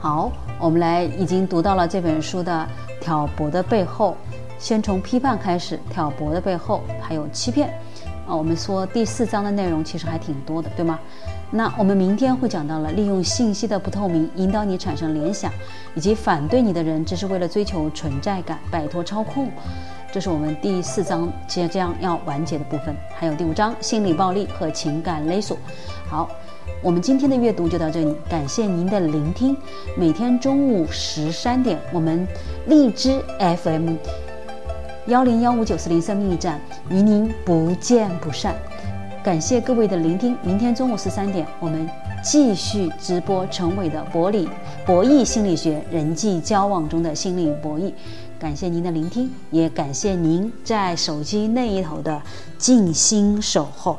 好，我们来已经读到了这本书的挑拨的背后，先从批判开始，挑拨的背后还有欺骗。啊，我们说第四章的内容其实还挺多的，对吗？那我们明天会讲到了利用信息的不透明引导你产生联想，以及反对你的人只是为了追求存在感，摆脱操控，这是我们第四章即将要完结的部分。还有第五章心理暴力和情感勒索。好，我们今天的阅读就到这里，感谢您的聆听。每天中午十三点，我们荔枝 FM。幺零幺五九四零生命驿站与您不见不散，感谢各位的聆听。明天中午十三点，我们继续直播陈伟的博理博弈心理学，人际交往中的心理博弈。感谢您的聆听，也感谢您在手机那一头的静心守候。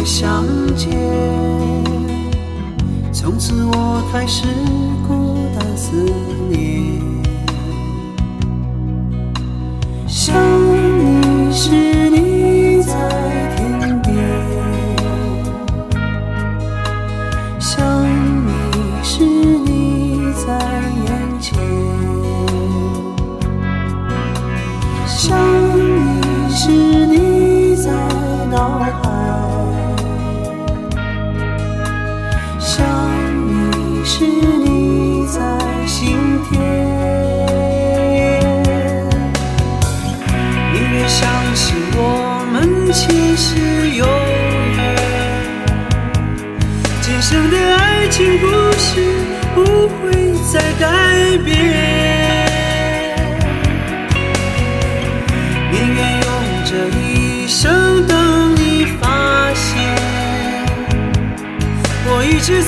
再相见。从此我开始孤单思念。想你时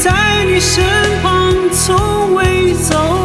在你身旁从未走